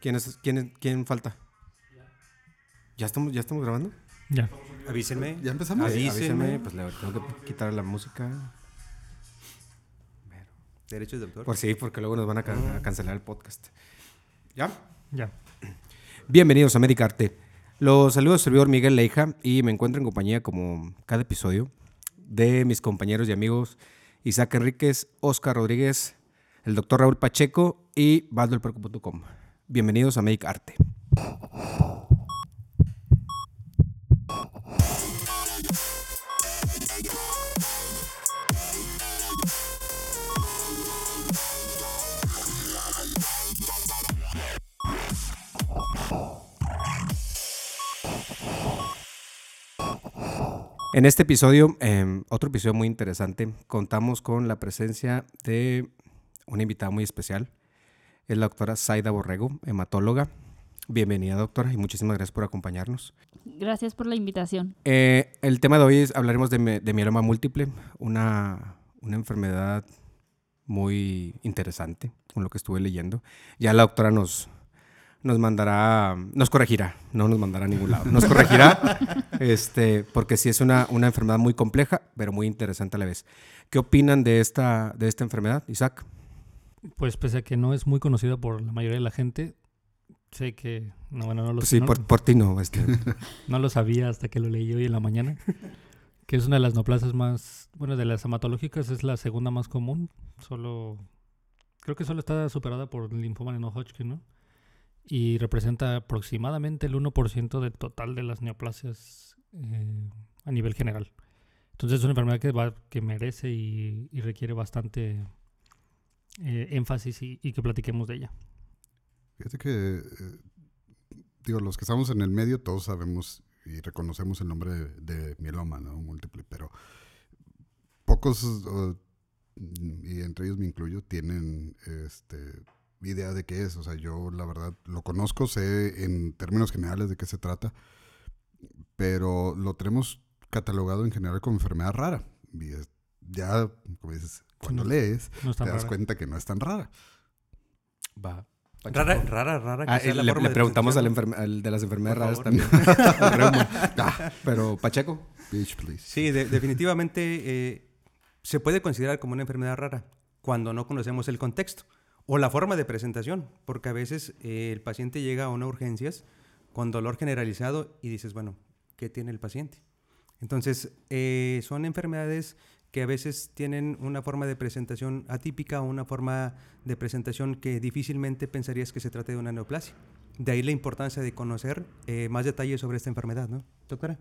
¿Quién, es, quién, quién falta? ¿Ya estamos, ¿Ya estamos grabando? Ya. Avísenme. ¿Ya empezamos? Avísenme, pues le tengo que quitar la música. Derechos de autor. Por sí, porque luego nos van a, ca- a cancelar el podcast. ¿Ya? Ya. Bienvenidos a Medicarte. Los saludos servidor Miguel Leija y me encuentro en compañía, como cada episodio, de mis compañeros y amigos Isaac Enríquez, Oscar Rodríguez, el doctor Raúl Pacheco y valdoelperco.com. Bienvenidos a Medicarte. En este episodio, eh, otro episodio muy interesante, contamos con la presencia de una invitada muy especial. Es la doctora Zaida Borrego, hematóloga. Bienvenida, doctora, y muchísimas gracias por acompañarnos. Gracias por la invitación. Eh, el tema de hoy es, hablaremos de, de mieloma múltiple, una, una enfermedad muy interesante, con lo que estuve leyendo. Ya la doctora nos, nos mandará, nos corregirá, no nos mandará a ningún lado, nos corregirá, este, porque sí es una, una enfermedad muy compleja, pero muy interesante a la vez. ¿Qué opinan de esta, de esta enfermedad, Isaac? Pues pese a que no es muy conocida por la mayoría de la gente, sé que, no, bueno, no lo, Pues sí, no, por, por ti no. Este, no lo sabía hasta que lo leí hoy en la mañana, que es una de las neoplasias más, bueno, de las hematológicas es la segunda más común, solo, creo que solo está superada por el linfoma de no Hodgkin, ¿no? Y representa aproximadamente el 1% del total de las neoplasias eh, a nivel general. Entonces es una enfermedad que, va, que merece y, y requiere bastante eh, énfasis y, y que platiquemos de ella. Fíjate que, eh, digo, los que estamos en el medio todos sabemos y reconocemos el nombre de, de mieloma, ¿no? Múltiple, pero pocos, y entre ellos me incluyo, tienen este, idea de qué es. O sea, yo la verdad lo conozco, sé en términos generales de qué se trata, pero lo tenemos catalogado en general como enfermedad rara. Y es- ya, como dices, cuando no- lees, No te tan das rara. cuenta que no es tan rara. va. Rara, rara, rara. que Ah, sea la le, forma le de preguntamos al, al de las enfermedades raras también. Ah, Pero, Pacheco. Bitch, please. Sí, de- definitivamente eh, se puede considerar como una enfermedad rara cuando no conocemos el contexto o la forma de presentación, porque a veces eh, el paciente llega a una urgencias con dolor generalizado y dices, bueno, ¿qué tiene el paciente? Entonces, eh, son enfermedades que a veces tienen una forma de presentación atípica o una forma de presentación que difícilmente pensarías que se trate de una neoplasia. De ahí la importancia de conocer eh, más detalles sobre esta enfermedad, ¿no, doctora?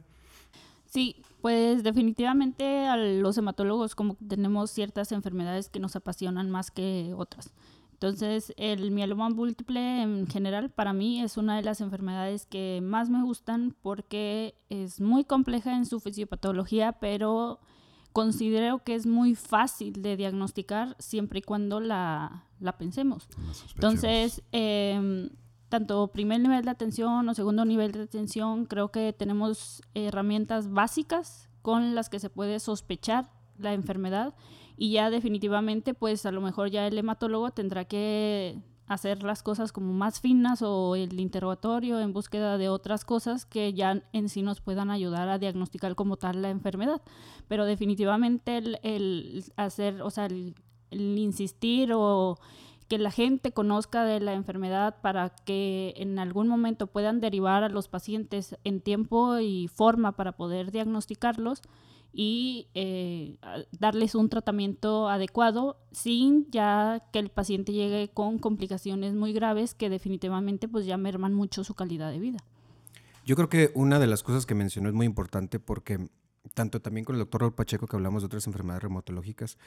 Sí, pues definitivamente a los hematólogos como tenemos ciertas enfermedades que nos apasionan más que otras. Entonces, el mieloma múltiple en general para mí es una de las enfermedades que más me gustan porque es muy compleja en su fisiopatología, pero considero que es muy fácil de diagnosticar siempre y cuando la, la pensemos. Entonces, em, tanto primer nivel de atención o segundo nivel de atención, creo que tenemos herramientas básicas con las que se puede sospechar la enfermedad y ya definitivamente, pues a lo mejor ya el hematólogo tendrá que hacer las cosas como más finas o el interrogatorio en búsqueda de otras cosas que ya en sí nos puedan ayudar a diagnosticar como tal la enfermedad. Pero definitivamente el, hacer, o sea, el insistir o que la gente conozca de la enfermedad para que en algún momento puedan derivar a los pacientes en tiempo y forma para poder diagnosticarlos y eh, darles un tratamiento adecuado sin ya que el paciente llegue con complicaciones muy graves que definitivamente pues ya merman mucho su calidad de vida. Yo creo que una de las cosas que mencionó es muy importante porque tanto también con el doctor Raúl Pacheco que hablamos de otras enfermedades reumatológicas,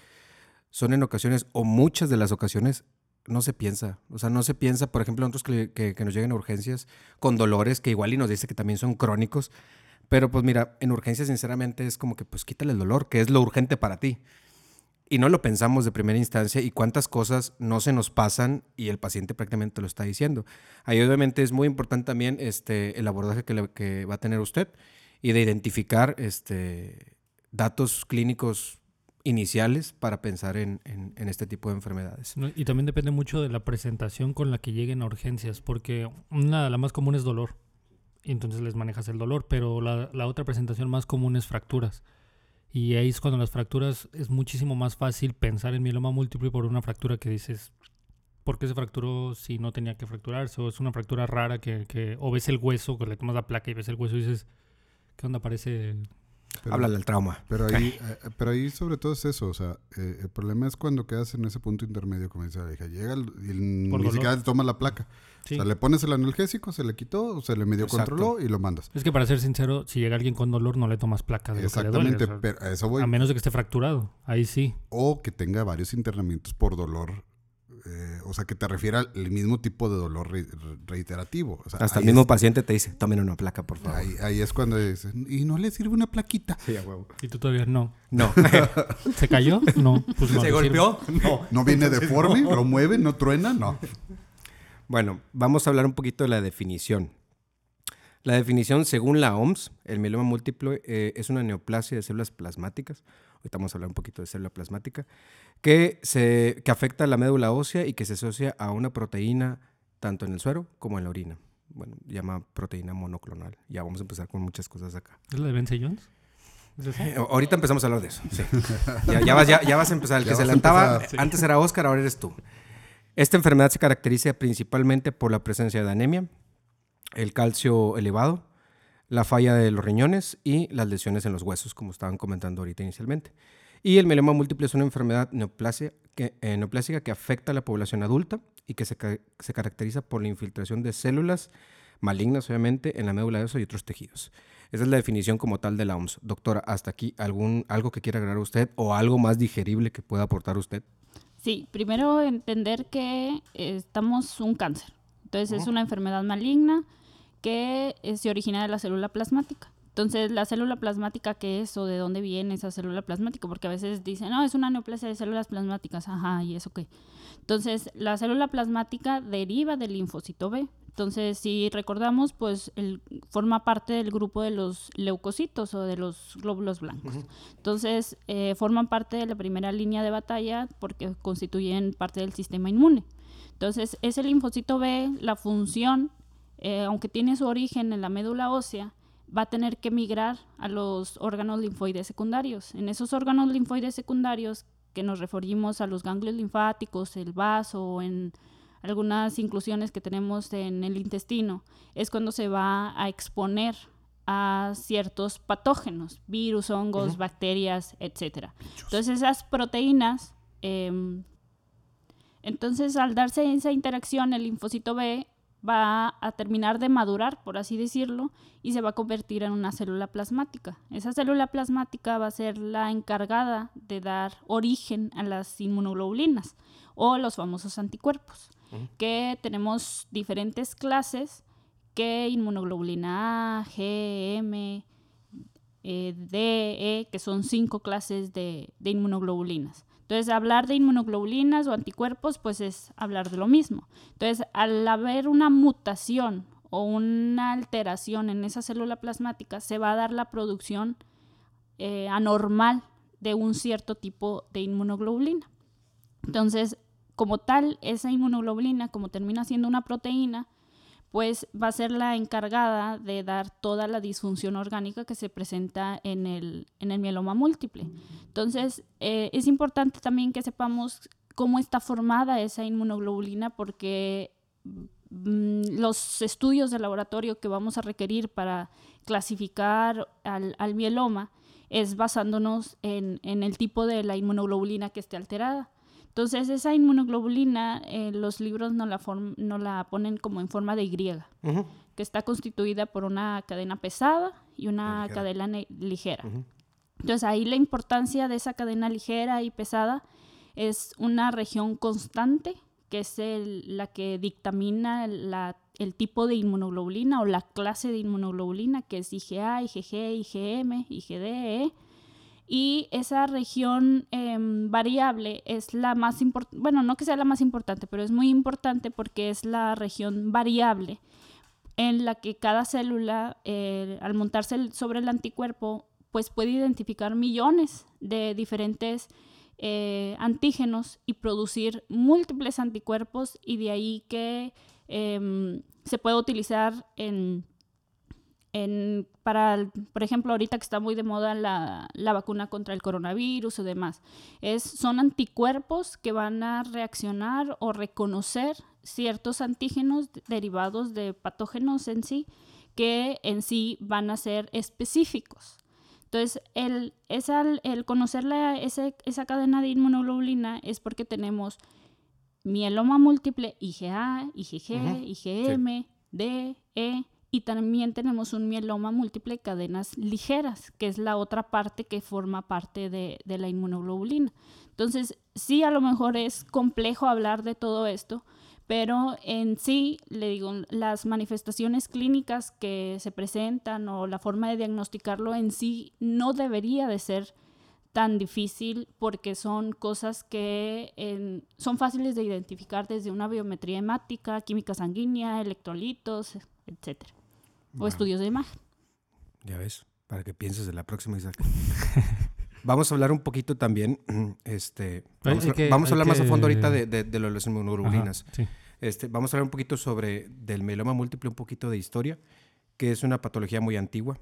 son en ocasiones o muchas de las ocasiones no se piensa. O sea, no se piensa, por ejemplo, nosotros que, que, que nos llegan a urgencias con dolores que igual y nos dice que también son crónicos. Pero pues mira, en urgencias sinceramente es como que pues quítale el dolor, que es lo urgente para ti. Y no lo pensamos de primera instancia y cuántas cosas no se nos pasan y el paciente prácticamente lo está diciendo. Ahí obviamente es muy importante también este, el abordaje que, va a tener usted y de identificar este, datos clínicos iniciales para pensar en, este tipo de enfermedades. Y también depende mucho de la presentación con la que lleguen a urgencias, porque una, la más común es dolor, y entonces les manejas el dolor, pero la, la otra presentación más común es fracturas. Y ahí es cuando las fracturas es muchísimo más fácil pensar en mieloma múltiple por una fractura que dices, ¿por qué se fracturó si no tenía que fracturarse? O es una fractura rara que, que o ves el hueso, que le tomas la placa y ves el hueso y dices, ¿qué onda? Parece... Pero- Habla del trauma. Pero ahí, eh, pero ahí sobre todo es eso, o sea, eh, el problema es cuando quedas en ese punto intermedio, como dice la hija, llega el- y el- ni siquiera te toma la placa. Sí. O sea, le pones el analgésico, se le quitó, se le medio Exacto. controló y lo mandas. Es que para ser sincero, si llega alguien con dolor, no le tomas placa de lo que le duele, Exactamente, o sea, pero a eso voy. a menos de que esté fracturado. Ahí sí. O que tenga varios internamientos por dolor. Eh, o sea, que te refiera al mismo tipo de dolor re- re- reiterativo. O sea, Hasta el mismo es- paciente te dice, tomen una placa, por favor. Ahí, ahí es cuando dicen, ¿y no le sirve una plaquita? Sí, a huevo. Y tú todavía no. No. ¿Se cayó? No. Pues no. ¿Se sirve. golpeó? No. ¿No viene deforme? ¿Lo mueve? ¿No truena? No. Bueno, vamos a hablar un poquito de la definición. La definición, según la OMS, el mieloma múltiple eh, es una neoplasia de células plasmáticas. Ahorita vamos a hablar un poquito de célula plasmática, que, se, que afecta a la médula ósea y que se asocia a una proteína tanto en el suero como en la orina. Bueno, llama proteína monoclonal. Ya vamos a empezar con muchas cosas acá. ¿Es la de Ben Jones? Eh, ahorita empezamos a hablar de eso. sí. Ya, ya vas, ya, ya vas a empezar. El Ya que se adelantaba, empezar. antes era Oscar, ahora eres tú. Esta enfermedad se caracteriza principalmente por la presencia de anemia, el calcio elevado, la falla de los riñones y las lesiones en los huesos, como estaban comentando ahorita inicialmente. Y el mieloma múltiple es una enfermedad neoplasia que, eh, neoplásica que afecta a la población adulta y que se, ca- se caracteriza por la infiltración de células malignas, obviamente, en la médula ósea y otros tejidos. Esa es la definición como tal de la OMS. Doctora, hasta aquí, ¿algún, ¿algo que quiera agregar usted o algo más digerible que pueda aportar usted? Sí, primero entender que eh, estamos un cáncer. Entonces es una enfermedad maligna que eh, se origina de la célula plasmática. Entonces, la célula plasmática, ¿qué es o de dónde viene esa célula plasmática? Porque a veces dicen, no, es una neoplasia de células plasmáticas. Ajá, ¿y eso qué? Entonces, la célula plasmática deriva del linfocito B. Entonces, si recordamos, pues el, forma parte del grupo de los leucocitos o de los glóbulos blancos. Entonces, eh, forman parte de la primera línea de batalla porque constituyen parte del sistema inmune. Entonces, ese linfocito B, la función, eh, aunque tiene su origen en la médula ósea, va a tener que migrar a los órganos linfoides secundarios. En esos órganos linfoides secundarios, que nos referimos a los ganglios linfáticos, el vaso, o en algunas inclusiones que tenemos en el intestino, es cuando se va a exponer a ciertos patógenos, virus, hongos, bacterias, etcétera. Entonces esas proteínas, em, entonces al darse esa interacción, el linfocito B va a terminar de madurar, por así decirlo, y se va a convertir en una célula plasmática. Esa célula plasmática va a ser la encargada de dar origen a las inmunoglobulinas o los famosos anticuerpos, que tenemos diferentes clases que inmunoglobulina A, G, M, eh, D, E, que son cinco clases de, de inmunoglobulinas. Entonces, hablar de inmunoglobulinas o anticuerpos, pues es hablar de lo mismo. Entonces, al haber una mutación o una alteración en esa célula plasmática, se va a dar la producción eh, anormal de un cierto tipo de inmunoglobulina. Entonces, como tal, esa inmunoglobulina, como termina siendo una proteína, pues va a ser la encargada de dar toda la disfunción orgánica que se presenta en el, en el mieloma múltiple. Entonces, eh, es importante también que sepamos cómo está formada esa inmunoglobulina porque mm, los estudios de laboratorio que vamos a requerir para clasificar al, al mieloma es basándonos en, en el tipo de la inmunoglobulina que esté alterada. Entonces, esa inmunoglobulina, eh, los libros no la, form- no la ponen como en forma de Y, que está constituida por una cadena pesada y una Ligera. cadena ligera. Ujú. Entonces, ahí la importancia de esa cadena ligera y pesada es una región constante, que es el- la que dictamina la- el tipo de inmunoglobulina o la clase de inmunoglobulina, que es IgA, IgG, IgM, IgDE. Y esa región em, variable es la más importante, bueno, no que sea la más importante, pero es muy importante porque es la región variable en la que cada célula, eh, al montarse sobre el anticuerpo, pues puede identificar millones de diferentes eh, antígenos y producir múltiples anticuerpos y de ahí que em, se puede utilizar en, en, para, por ejemplo, ahorita que está muy de moda la, la, vacuna contra el coronavirus y demás, es, son anticuerpos que van a reaccionar o reconocer ciertos antígenos derivados de patógenos en sí, que en sí van a ser específicos. Entonces, el, el conocer la, esa cadena de inmunoglobulina es porque tenemos mieloma múltiple IgA, IgG, IgM, D, E, y también tenemos un mieloma múltiple cadenas ligeras, que es la otra parte que forma parte de, de la inmunoglobulina. Entonces, sí, a lo mejor es complejo hablar de todo esto, pero en sí, le digo, las manifestaciones clínicas que se presentan o la forma de diagnosticarlo en sí no debería de ser tan difícil porque son cosas que son fáciles de identificar desde una biometría hemática, química sanguínea, electrolitos, etcétera, o estudios de imagen. Ya ves, para que pienses de la próxima, Isaac. Vamos a hablar un poquito también, este, vamos, a, hablar más a fondo ahorita de, de, de las inmunoglobulinas. Este, vamos a hablar un poquito sobre del mieloma múltiple, un poquito de historia, que es una patología muy antigua.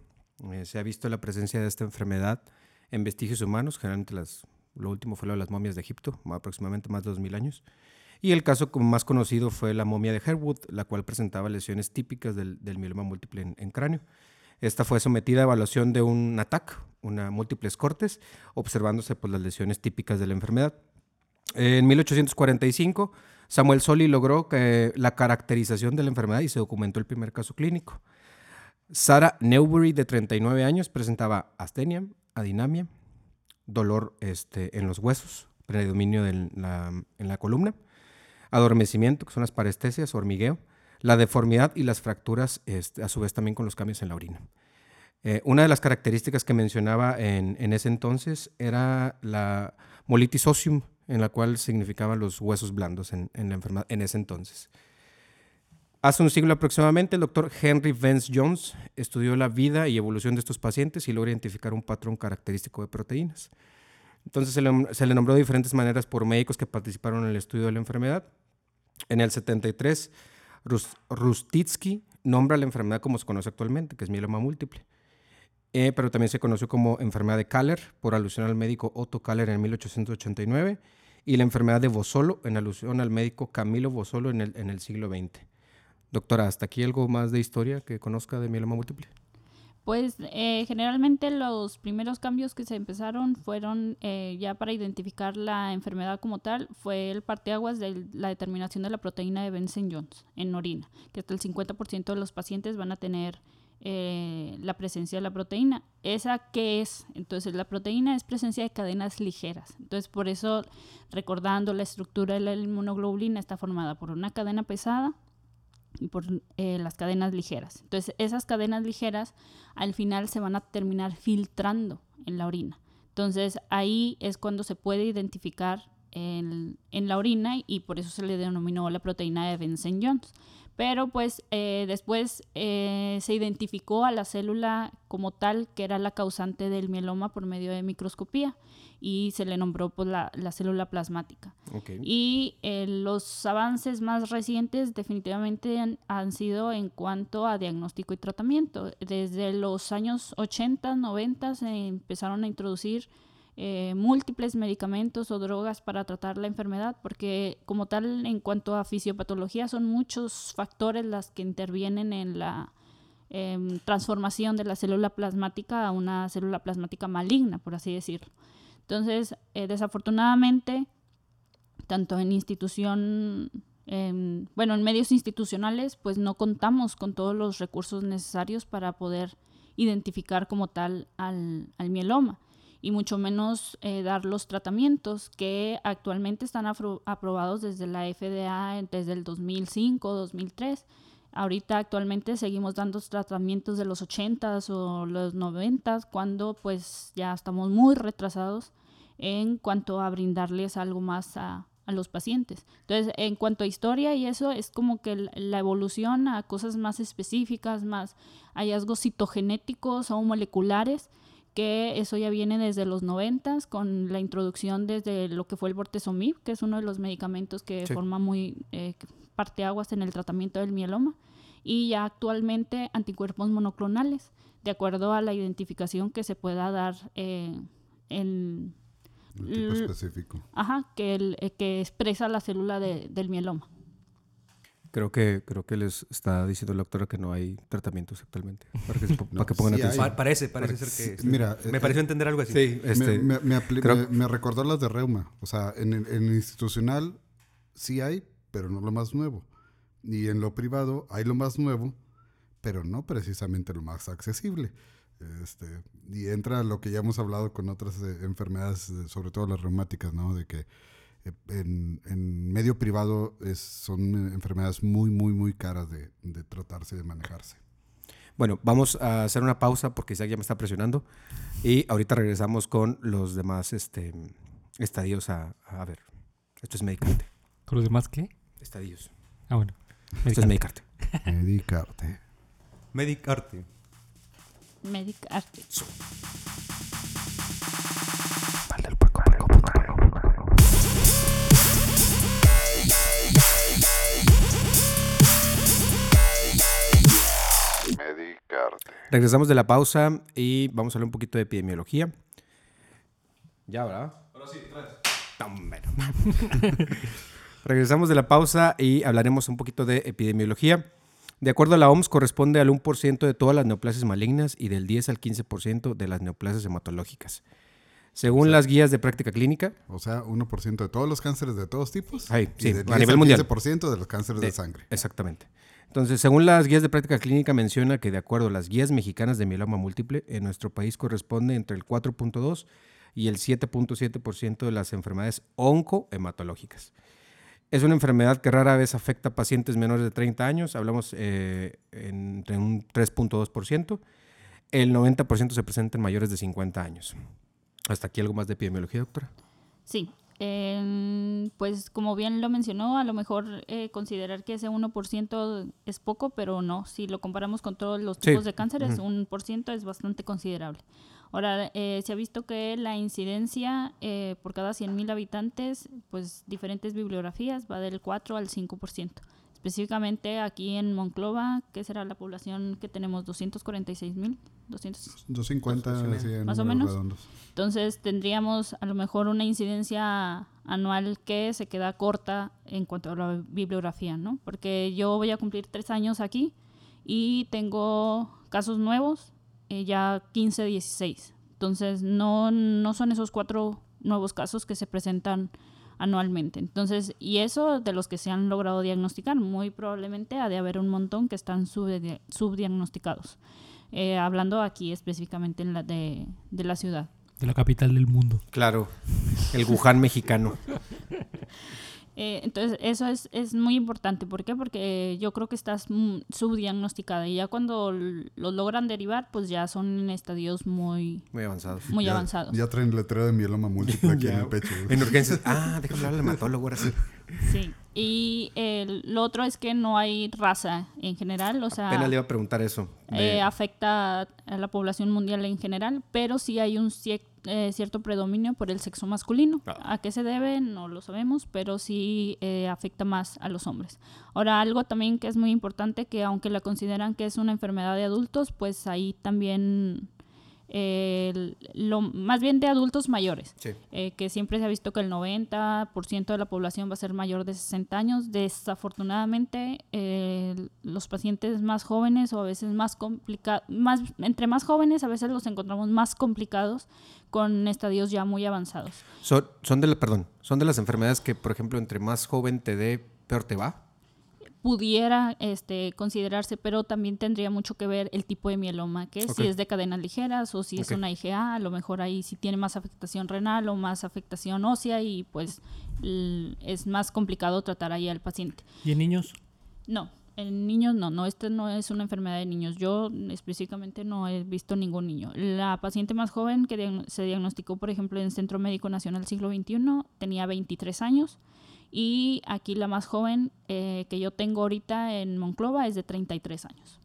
Eh, se ha visto la presencia de esta enfermedad en vestigios humanos, generalmente las, lo último fue lo de las momias de Egipto, aproximadamente más de 2000 años. Y el caso más conocido fue la momia de Herwood, la cual presentaba lesiones típicas del, mieloma múltiple en, en cráneo. Esta fue sometida a evaluación de un ATAC, una múltiples cortes, observándose pues, las lesiones típicas de la enfermedad. En 1845, Samuel Soli logró la caracterización de la enfermedad y se documentó el primer caso clínico. Sarah Newbury, de 39 años, presentaba astenia, adinamia, dolor este, en los huesos, predominio en la columna, adormecimiento, que son las parestesias, hormigueo, la deformidad y las fracturas, este, a su vez también con los cambios en la orina. Eh, una de las características que mencionaba en, ese entonces era la molitis osium, en la cual significaban los huesos blandos en, la enfermedad en ese entonces. Hace un siglo aproximadamente, el doctor Henry Vance Jones estudió la vida y evolución de estos pacientes y logró identificar un patrón característico de proteínas. Entonces se le nombró de diferentes maneras por médicos que participaron en el estudio de la enfermedad. En el 73 Rustitsky nombra la enfermedad como se conoce actualmente, que es mieloma múltiple. Eh, pero también se conoció como enfermedad de Kaller, por alusión al médico Otto Kaller en 1889, y la enfermedad de Bosolo, en alusión al médico Camilo Bosolo en el, en el siglo XX. Doctora, ¿hasta aquí algo más de historia que conozca de mieloma múltiple? Pues eh, generalmente los primeros cambios que se empezaron fueron eh, ya para identificar la enfermedad como tal, fue el parteaguas de la determinación de la proteína de Benson-Jones en orina, que hasta el 50% de los pacientes van a tener eh, la presencia de la proteína. ¿Esa qué es? Entonces la proteína es presencia de cadenas ligeras. Entonces por eso, recordando la estructura de la inmunoglobulina, está formada por una cadena pesada, por eh, las cadenas ligeras. Entonces, esas cadenas ligeras al final se van a terminar filtrando en la orina. Entonces, ahí es cuando se puede identificar en, en la orina y por eso se le denominó la proteína de Benson-Jones pero pues eh, después eh, se identificó a la célula como tal que era la causante del mieloma por medio de microscopía y se le nombró pues, la, célula plasmática. Y eh, los avances más recientes definitivamente han, sido en cuanto a diagnóstico y tratamiento. Desde los años 80, 90 se empezaron a introducir eh, múltiples medicamentos o drogas para tratar la enfermedad, porque como tal, en cuanto a fisiopatología, son muchos factores las que intervienen en la em, transformación de la célula plasmática a una célula plasmática maligna, por así decirlo. Entonces, eh, desafortunadamente, tanto en institución, bueno, en medios institucionales, pues no contamos con todos los recursos necesarios para poder identificar como tal al mieloma y mucho menos eh, dar los tratamientos que actualmente están aprobados desde la FDA desde el 2005, 2003. Ahorita actualmente seguimos dando tratamientos de los 80s o los 90s cuando pues ya estamos muy retrasados en cuanto a brindarles algo más a, a los pacientes. Entonces, en cuanto a historia y eso, es como que la evolución a cosas más específicas, más hallazgos citogenéticos o moleculares, que eso ya viene desde los 90 con la introducción desde lo que fue el bortezomib, que es uno de los medicamentos que Sí. forma muy eh, parteaguas en el tratamiento del mieloma, y ya actualmente anticuerpos monoclonales, de acuerdo a la identificación que se pueda dar eh, en, Un tipo específico. ajá, que, el, eh, que expresa la célula de- del mieloma. Creo que, creo que les está diciendo la doctora que no hay tratamientos actualmente. Para que, para pongan sí atención. Pa- parece, parece ser que... Mira, me eh, pareció entender algo así. Sí, este, me, me- me apli- creo- me- me recordó las de reuma. O sea, en el, en el institucional sí hay, pero no lo más nuevo. Y en lo privado hay lo más nuevo, pero no precisamente lo más accesible. Este, y entra lo que ya hemos hablado con otras eh, enfermedades, eh, sobre todo las reumáticas, ¿no? De que en, en medio privado es- son enfermedades muy, muy, muy caras de, de tratarse y de manejarse. Bueno, vamos a hacer una pausa porque Isaac ya me está presionando. Y ahorita regresamos con los demás este, estadios a, a ver. Esto es Medicarte. ¿Con los demás qué? Estadios. Ah, bueno. Esto es Medicarte. Medicarte. Medicarte. Medicarte. Regresamos de la pausa y vamos a hablar un poquito de epidemiología. Ya, ¿verdad? Ahora sí, Regresamos de la pausa y hablaremos un poquito de epidemiología. De acuerdo a la OMS, corresponde al 1% de todas las neoplasias malignas y del 10 al 15% de las neoplasias hematológicas. Según las guías de práctica clínica, O sea, 1% de todos los cánceres de todos tipos. Ay, y sí, del a 10 nivel al mundial. 15% de los cánceres de, De- sangre. Exactamente. Entonces, según las guías de práctica clínica, menciona que de acuerdo a las guías mexicanas de mieloma múltiple, en nuestro país corresponde entre el 4.2 y el 7.7% de las enfermedades oncohematológicas. Es una enfermedad que rara vez afecta a pacientes menores de 30 años, hablamos eh, entre un 3.2%. El 90% se presenta en mayores de 50 años. Hasta aquí algo más de epidemiología, doctora. Sí, em, pues como bien lo mencionó, a lo mejor eh, considerar que ese 1% es poco, pero no, si lo comparamos con todos los Sí, tipos de cánceres, un por ciento es bastante considerable. Ahora, eh, se ha visto que la incidencia eh, por cada 100.000 habitantes, pues diferentes bibliografías, va del 4 al 5%. Específicamente aquí en Monclova, que será la población que tenemos? 246.000, 200 250, Más o menos. redondos. entonces tendríamos a lo mejor una incidencia anual que se queda corta en cuanto a la bibliografía, ¿no? Porque yo voy a cumplir tres años aquí y tengo casos nuevos, eh, ya 15, 16. Entonces no, no son esos cuatro nuevos casos que se presentan anualmente. Entonces, y eso de los que se han logrado diagnosticar, muy probablemente ha de haber un montón que están subdi- subdiagnosticados. Eh, hablando aquí específicamente en la de, de la ciudad. De la capital del mundo. Claro, el Wuhan mexicano. Eh, entonces, eso es, es muy importante. ¿Por qué? Porque yo creo que estás mm, subdiagnosticada y ya cuando lo logran derivar, pues ya son en estadios muy, Muy avanzados. muy Ya- avanzados. Ya traen letrero de mieloma múltiple aquí en el pecho. En urgencias. Ah, déjame hablar al hematólogo ahora sí. Sí. Y el- lo otro es que no hay raza en general, o sea, Apenas le iba a preguntar eso. de- eh, afecta a la población mundial en general, pero sí hay un cier- eh, cierto predominio por el sexo masculino. Ah. ¿A qué se debe? No lo sabemos, pero sí eh, afecta más a los hombres. Ahora, algo también que es muy importante, que aunque la consideran que es una enfermedad de adultos, pues ahí también, eh, lo, más bien de adultos mayores Sí. eh, que siempre se ha visto que el 90% de la población va a ser mayor de 60 años. Desafortunadamente, eh, los pacientes más jóvenes o a veces más complicados, más, entre más jóvenes a veces los encontramos más complicados con estadios ya muy avanzados. Son, son de la, perdón, son de las enfermedades que, por ejemplo, entre más joven te dé, peor te va. Pudiera este, considerarse, pero también tendría mucho que ver el tipo de mieloma, que Ok. si es de cadenas ligeras o si es una IgA, a lo mejor ahí si tiene más afectación renal o más afectación ósea y pues es más complicado tratar ahí al paciente. ¿Y en niños? No, en niños no, no, esta no es una enfermedad de niños. Yo específicamente no he visto ningún niño. La paciente más joven que se diagnosticó, por ejemplo, en el Centro Médico Nacional Siglo XXI tenía 23 años y aquí la más joven eh, que yo tengo ahorita en Monclova es de 33 años.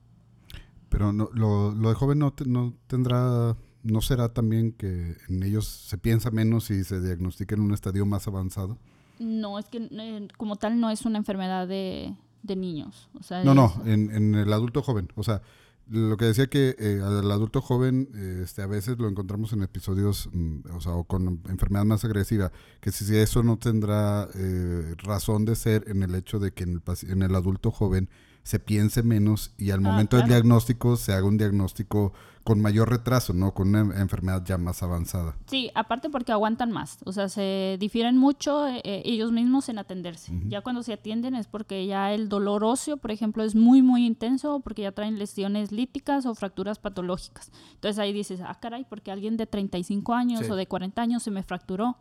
Pero no, lo, lo de joven no, te- no tendrá ¿no será también que en ellos se piensa menos y se diagnostica en un estadio más avanzado? No, es que eh, como tal no es una enfermedad de, de niños. O sea, No, no, en, en el adulto joven. O sea, lo que decía que eh, al adulto joven eh, este, a veces lo encontramos en episodios, mm, o sea, o con enfermedad más agresiva, que si, eso no tendrá eh, razón de ser en el hecho de que en el, en el adulto joven se piense menos y al Ah, momento del diagnóstico se haga un diagnóstico con mayor retraso, ¿no? Con una enfermedad ya más avanzada. Sí, aparte porque aguantan más, o sea, se difieren mucho eh, eh, ellos mismos en atenderse. Ya cuando se atienden es porque ya el dolor óseo, por ejemplo, es muy, muy intenso, porque ya traen lesiones líticas o fracturas patológicas. Entonces ahí dices, ah, caray, porque alguien de 35 años Sí. o de 40 años se me fracturó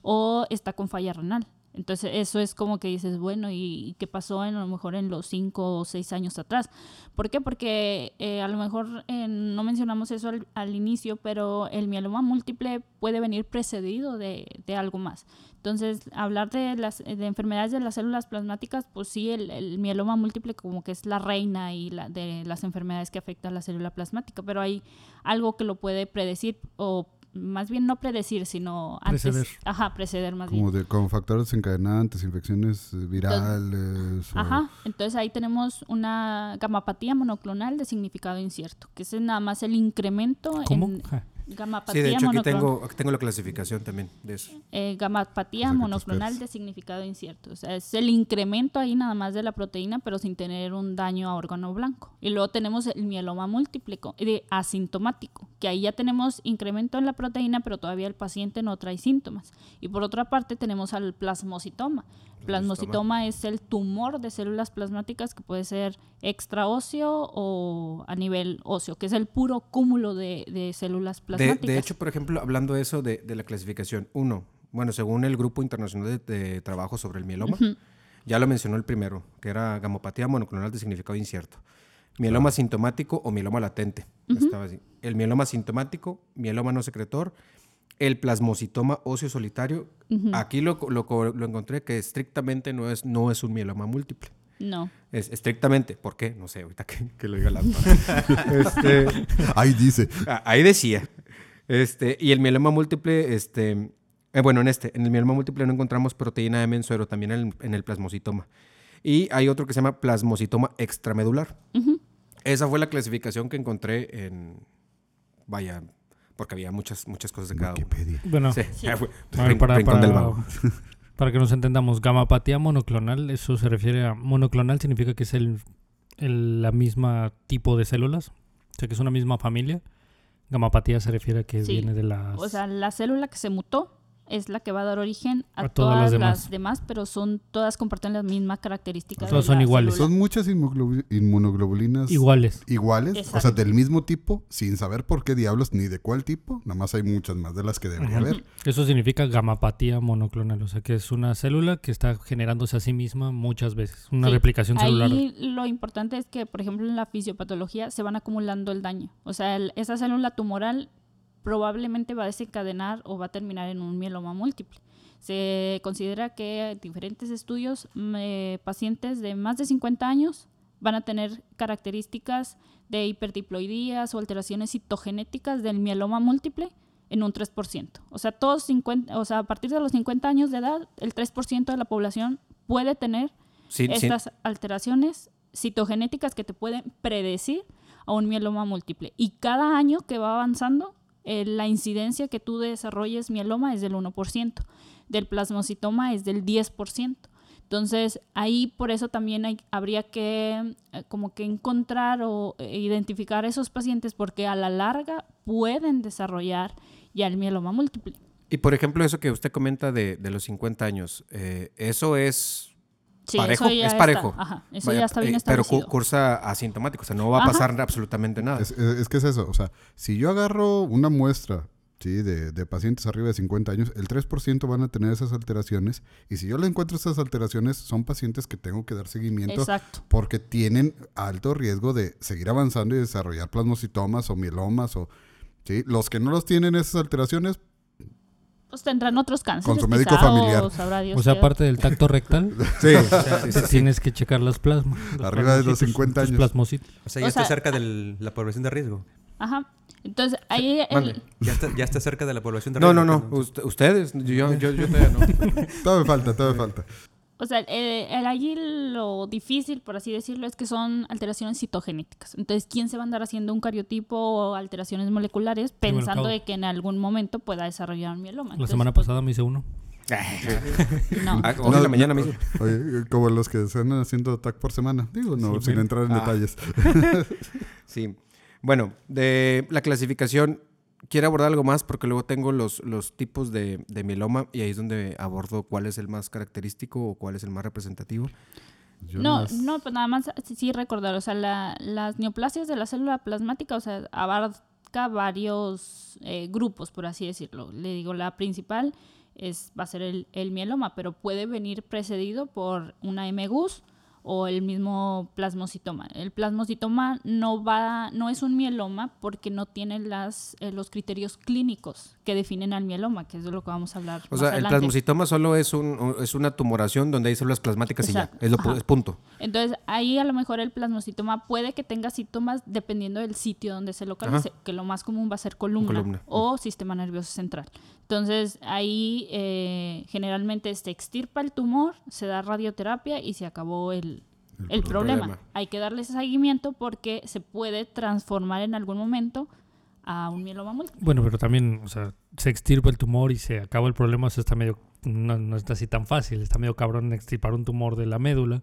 o está con falla renal. Entonces eso es como que dices, bueno, ¿y, qué pasó en, a lo mejor en los 5 o 6 años atrás? ¿Por qué? Porque eh, a lo mejor eh, no mencionamos eso al, inicio, pero el mieloma múltiple puede venir precedido de, de algo más. Entonces, hablar de las de enfermedades de las células plasmáticas, pues sí, el, el mieloma múltiple como que es la reina y de las enfermedades que afectan a la célula plasmática, pero hay algo que lo puede predecir o más bien no predecir, sino antes. Preceder. Ajá, preceder más bien. Como de, con factores desencadenantes, infecciones eh, virales. o- Ajá, entonces ahí tenemos una gamapatía monoclonal de significado incierto, que es nada más el incremento ¿Cómo? en Ja. Gamapatía Sí, de hecho aquí tengo, aquí tengo la clasificación también de eso. eh, gamapatía O sea, monoclonal de significado incierto. O sea, es el incremento ahí nada más de la proteína, pero sin tener un daño a órgano blanco. Y luego tenemos el mieloma múltiple de asintomático, que ahí ya tenemos incremento en la proteína, pero todavía el paciente no trae síntomas. Y por otra parte tenemos al plasmocitoma. Plasmocitoma es el tumor de células plasmáticas que puede ser extraóseo o a nivel óseo, que es el puro cúmulo de, de células plasmáticas. de hecho, por ejemplo, hablando de eso de, de la clasificación, uno, bueno, según el Grupo Internacional de, de Trabajo sobre el Mieloma, ya lo mencionó el primero, que era gamopatía monoclonal de significado incierto. Mieloma sintomático o mieloma latente. Estaba así. El mieloma sintomático, mieloma no secretor, el plasmocitoma óseo solitario. Aquí lo, lo, lo encontré que estrictamente no es, no es un mieloma múltiple. no. Es estrictamente, ¿por qué? No sé, ahorita que, que lo diga la este, Ahí dice. Ah, Ahí decía. Este, y el mieloma múltiple, este, eh, bueno, en este, en el mieloma múltiple no encontramos proteína de mensuero, también en en el plasmocitoma. Y hay otro que se llama plasmocitoma extramedular. Esa fue la clasificación que encontré en, vaya, porque había muchas, muchas cosas de cada uno. Wikipedia. Bueno, Sí, ver, para, rincón del para- vago. para que nos entendamos, gamapatía monoclonal, eso se refiere a monoclonal, significa que es el, el- la misma tipo de células, o sea que es una misma familia. Gamapatía se refiere a que Sí. viene de las... O sea, la célula que se mutó es la que va a dar origen a, A todas todas, las las, demás. pero son todas comparten las mismas características. Todas son iguales. célula. Son muchas inmunoglobu- inmunoglobulinas iguales. iguales, o sea, del mismo tipo, sin saber por qué diablos ni de cuál tipo. Nada más hay muchas más de las que debería Ajá. haber. Eso significa gamapatía monoclonal, o sea que es una célula que está generándose a sí misma muchas veces, una Sí, replicación celular. Ahí lo importante es que, por ejemplo, en la fisiopatología se van acumulando el daño. O sea, el- esa célula tumoral probablemente va a desencadenar o va a terminar en un mieloma múltiple. Se considera que diferentes estudios, eh, pacientes de más de 50 años van a tener características de hiperdiploidías o alteraciones citogenéticas del mieloma múltiple en un 3%. O sea, todos 50, o sea, a partir de los 50 años de edad, el 3% de la población puede tener Sí, sí. estas alteraciones citogenéticas que te pueden predecir a un mieloma múltiple. Y cada año que va avanzando, eh, la incidencia que tú desarrolles mieloma es del 1%, del plasmocitoma es del 10%. Entonces, ahí por eso también hay- habría que eh, como que encontrar o eh, identificar esos pacientes porque a la larga pueden desarrollar ya el mieloma múltiple. Y por ejemplo, eso que usted comenta de, de los 50 años, eso es Sí, parejo, eso ya es está- parejo. ajá, eso Vaya, ya está bien eh, Pero cu- cursa asintomático, o sea, no va a Ajá. pasar absolutamente nada. Es, es- es que es eso, o sea, si yo agarro una muestra ¿sí? de, de pacientes arriba de 50 años, el 3% van a tener esas alteraciones y si yo le encuentro esas alteraciones, son pacientes que tengo que dar seguimiento Exacto. porque tienen alto riesgo de seguir avanzando y desarrollar plasmocitomas o mielomas o... ¿sí? Los que no los tienen esas alteraciones, Pues tendrán otros cánceres. Con su médico quizá, familiar. O, sabrá Dios O sea, qué. aparte del tacto rectal, Sí, tienes que checar las plasmas. Arriba de los plasmocitos, 50 tus años. plasmocitos. O sea, ya O está sea, cerca de la población de riesgo. Ajá. Entonces, ahí el- Mande. Ya está, ya está cerca de la población de No, no, riesgo, no. entonces. Ust- ustedes. Yo, yo, yo todavía no. Todo me falta, todo me falta. O sea, eh, el, allí lo difícil, por así decirlo, es que son alteraciones citogenéticas. Entonces, ¿quién se va a andar haciendo un cariotipo o alteraciones moleculares pensando de que en algún momento pueda desarrollar un mieloma? La Entonces, semana pues, pasada me hice uno. No. Ah, Hoy la mañana me hizo. Oye, como los que se andan haciendo tag por semana. Digo, no, Sí, sin entrar en Ah. detalles. Sí. Bueno, de la clasificación, quiero abordar algo más porque luego tengo los, los tipos de, de mieloma y ahí es donde abordo cuál es el más característico o cuál es el más representativo. Yo No, no, pues nada más sí, sí recordar, o sea, la- las neoplasias de la célula plasmática, o sea, abarca varios eh, grupos, por así decirlo. Le digo, la principal es, va a ser el, el mieloma, pero puede venir precedido por una MGUS o el mismo plasmocitoma. El plasmocitoma no va, no es un mieloma porque no tiene las, eh, los criterios clínicos que definen al mieloma, que es de lo que vamos a hablar. O más sea, el plasmocitoma solo es, un, es una tumoración donde hay células plasmáticas y ya. Es, lo, es punto. Entonces, ahí a lo mejor el plasmocitoma puede que tenga síntomas dependiendo del sitio donde se localice, que lo más común va a ser columna, Columna. o sistema nervioso central. Entonces, ahí eh, generalmente se extirpa el tumor, se da radioterapia y se acabó el, el problema. problema. Hay que darle ese seguimiento porque se puede transformar en algún momento a un mieloma múltiple. Bueno, pero también, o sea, se extirpa el tumor y se acaba el problema, eso está medio, no, no está así tan fácil, está medio cabrón extirpar un tumor de la médula,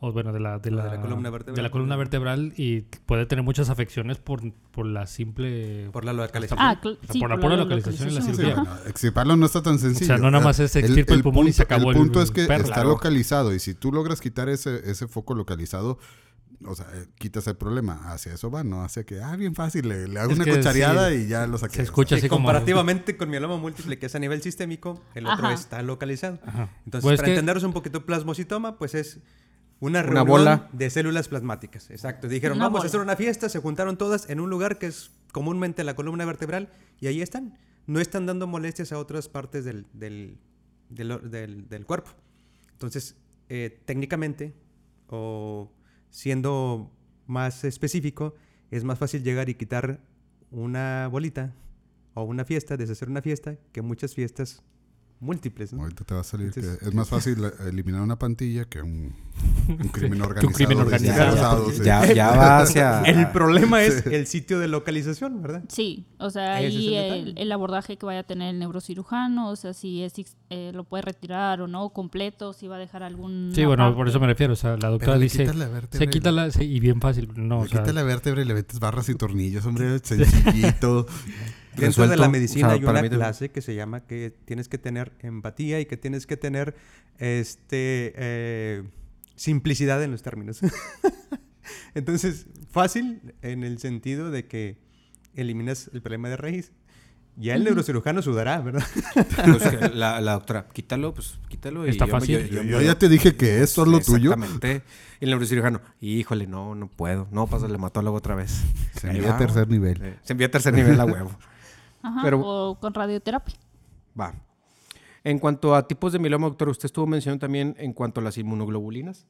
o bueno, de la, de la, de la columna vertebral. de la columna vertebral y puede tener muchas afecciones por, por la simple... Por la localización. Ah, cl- O sea, sí, por la por la localización y la Sí, cirugía. bueno, extirparlo no está tan sencillo. O sea, no nada más es El- extirpa el pulmón y se punto- acabó El el punto es que perro. está Claro. localizado y si tú logras quitar ese, ese foco localizado, o sea, eh, quitas el problema. Hacia eso va, no hacia que, ah, bien fácil, le, le hago Es una cuchareada sí, y ya lo saqué. se escucha Sí, así como... comparativamente con mieloma múltiple, que es a nivel sistémico, el otro está localizado. Ajá. Entonces, Pues es para que- entenderos un poquito, plasmocitoma, pues es una, Una bola. de células plasmáticas. Exacto. Dijeron, Una vamos bola. a hacer una fiesta, se juntaron todas en un lugar que es comúnmente la columna vertebral y ahí están. No están dando molestias a otras partes del, del, del or- del- del cuerpo. Entonces, eh, técnicamente, o siendo más específico, es más fácil llegar y quitar una bolita o una fiesta, deshacer una fiesta, que muchas fiestas múltiples. ¿no? Ahorita te va a salir Entonces- que es más fácil eh, eliminar una pantilla que un, un crimen organizado. Que un crimen organizado. sí. Ya, ya va hacia... El problema es el sitio de localización, ¿verdad? Sí, o sea, ahí el el, abordaje que vaya a tener el neurocirujano, o sea, si es, eh, lo puede retirar o no completo, si va a dejar algún... Sí, bueno, por eso me refiero, o sea, la doctora Pero dice... quitas la vértebra Se y- quita la... sí, y bien fácil, no, o sea... quitas la vértebra y le metes barras y tornillos, hombre, sencillito. Dentro de la medicina O sea, hay una mí clase que se llama que tienes que tener empatía y que tienes que tener este eh, simplicidad en los términos. Entonces, fácil en el sentido de que eliminas el problema de raíz. Ya el neurocirujano sudará, ¿verdad? Pues que la, la doctora, quítalo, pues quítalo. Y Está yo- fácil. yo- yo- Yo ya te dije que es solo tuyo. Exactamente. Y el neurocirujano, híjole, no, no puedo. No, pasa el hematólogo otra vez. Se envía a tercer nivel. Eh, Se envía a tercer nivel a huevo. Ajá, pero- o con radioterapia. Va. En cuanto a tipos de mieloma, doctor, usted estuvo mencionando también en cuanto a las inmunoglobulinas.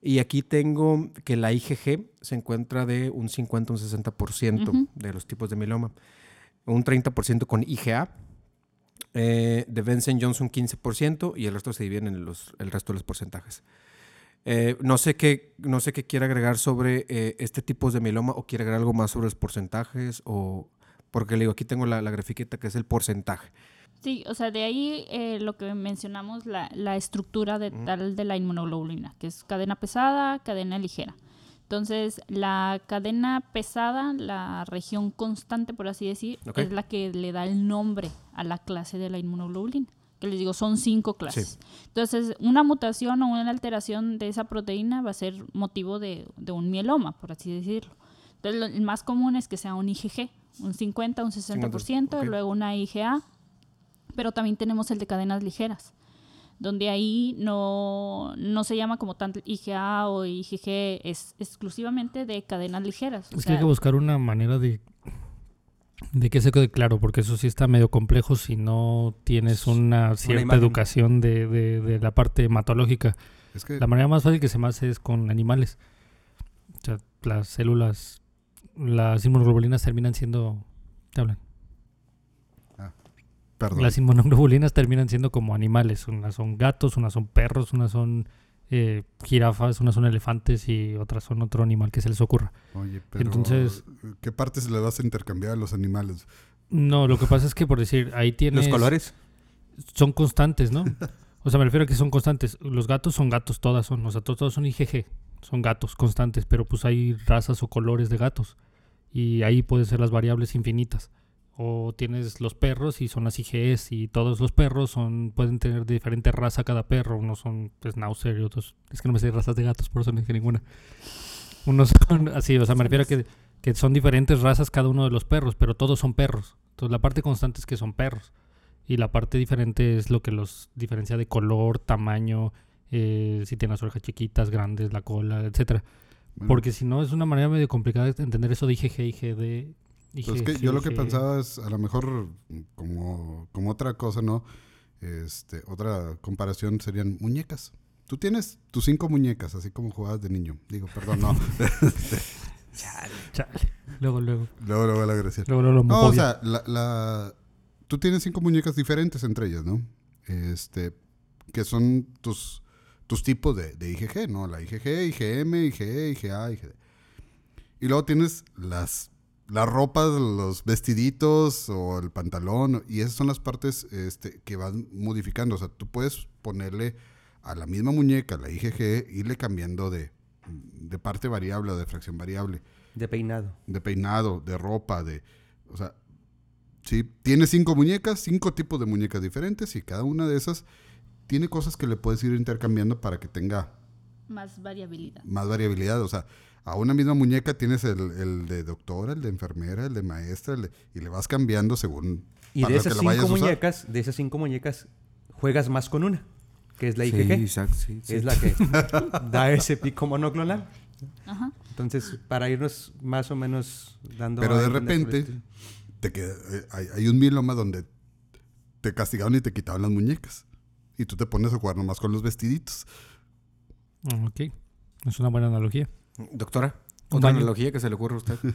Y aquí tengo que la IgG se encuentra de un 50 a un 60% Ujú. de los tipos de mieloma. Un 30% con IgA. eh, de Benson Johnson 15% y el resto se dividen en los, el resto de los porcentajes. Eh, no, sé qué, no sé qué quiere agregar sobre eh, este tipo de mieloma o quiere agregar algo más sobre los porcentajes o... Porque le digo, aquí tengo la, la grafiqueta que es el porcentaje. Sí, o sea, de ahí eh, lo que mencionamos, la, la estructura de tal de la inmunoglobulina, que es cadena pesada, cadena ligera. Entonces, la cadena pesada, la región constante, por así decir, es la que le da el nombre a la clase de la inmunoglobulina. Que les digo, son cinco clases. Entonces, una mutación o una alteración de esa proteína va a ser motivo de, de un mieloma, por así decirlo. Entonces, lo- el más común es que sea un IgG, un 50, un 60%, ok. luego una IgA, pero también tenemos el de cadenas ligeras, donde ahí no, no se llama como tanto IgA o IgG, es exclusivamente de cadenas ligeras. o Es que hay que buscar una manera de, de que se quede claro, porque eso sí está medio complejo si no tienes una cierta educación de, de- de la parte hematológica. Es que La manera más fácil que se me hace es con animales. O sea, las células, las inmunoglobulinas terminan siendo te hablan. Perdón. Las inmunoglobulinas terminan siendo como animales. Unas son gatos, unas son perros, unas son eh, jirafas, unas son elefantes y otras son otro animal que se les ocurra. Oye, pero Entonces- ¿qué partes le vas a intercambiar a los animales? No, lo que pasa es que por decir, ahí tienes... Los colores. Son constantes, ¿no? O sea, me refiero a que son constantes. Los gatos son gatos, todas son. O sea, to- todos son IgG. Son gatos constantes, pero pues hay razas o colores de gatos. Y ahí pueden ser las variables infinitas. O tienes los perros y son las IgEs y todos los perros son pueden tener diferente raza cada perro. Unos son pues, Schnauzer y otros... Es que no me sé razas de gatos, por eso no dije ninguna. Unos son así, o sea, me refiero a que, que son diferentes razas cada uno de los perros, pero todos son perros. Entonces la parte constante es que son perros. Y la parte diferente es lo que los diferencia de color, tamaño, eh, si tienen las orejas chiquitas, grandes, la cola, etcétera. Bueno, Porque si no es una manera medio complicada de entender eso de IgG, IgD. pues es que yo lo que pensaba es, a lo mejor, como, como otra cosa, ¿no? Este, otra comparación serían muñecas. Tú tienes tus cinco muñecas, así como jugabas de niño. Digo, perdón, no. Chale. Luego, luego. luego, luego la agresión. Luego, luego, No, o sea, la, la- tú tienes cinco muñecas diferentes entre ellas, ¿no? Este, que son tus, tus tipos de, de IgG, ¿no? La IgG, IgM, IgE, IgA, IgD. Y luego tienes las, las ropas, los vestiditos o el pantalón, y esas son las partes este, que van modificando. O sea, tú puedes ponerle a la misma muñeca, la IgG, irle cambiando de, de parte variable o de fracción variable De peinado. de peinado, de ropa, de... O sea, sí, tiene cinco muñecas, cinco tipos de muñecas diferentes y cada una de esas tiene cosas que le puedes ir intercambiando para que tenga Más variabilidad. más variabilidad. O sea, a una misma muñeca tienes el, el de doctora, el de enfermera, el de maestra, el de- y le vas cambiando según... Y para de que esas cinco muñecas, de esas cinco muñecas, juegas más con una, que es la Sí, IgG. exacto, sí, sí. Es la que da ese pico monoclonal. Ajá. Entonces, para irnos más o menos dando... Pero de repente-. Te queda- eh, hay, hay un mieloma donde te castigaban y te quitaban las muñecas. Y tú te pones a jugar nomás con los vestiditos. Ok. Es una buena analogía. Doctora, otra baño. analogía que se le ocurre a usted.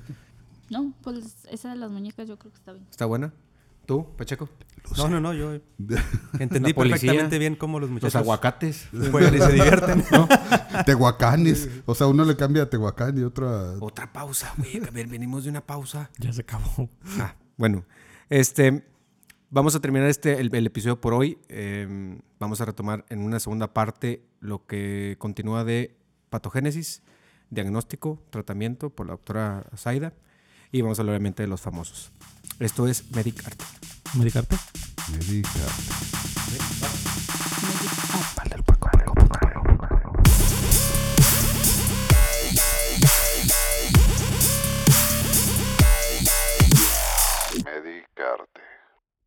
No, pues esa de las muñecas yo creo que está bien. ¿Está buena? ¿Tú, Pacheco? No, no, no, yo entendí policía, perfectamente bien cómo los Los muchachos aguacates. juegan y se divierten. ¿no? Tehuacanes. O sea, uno le cambia a Tehuacán y otro a... Otra pausa, güey. A ver, venimos de una pausa. Ya se acabó. Ah, bueno. Este, vamos a terminar este, el, el episodio por hoy. Eh, vamos a retomar en una segunda parte lo que continúa de patogénesis, diagnóstico, tratamiento por la doctora Zaida. Y vamos a hablar obviamente de los famosos. Esto es Medicarte. ¿Medicarte? Medica. Medicarte.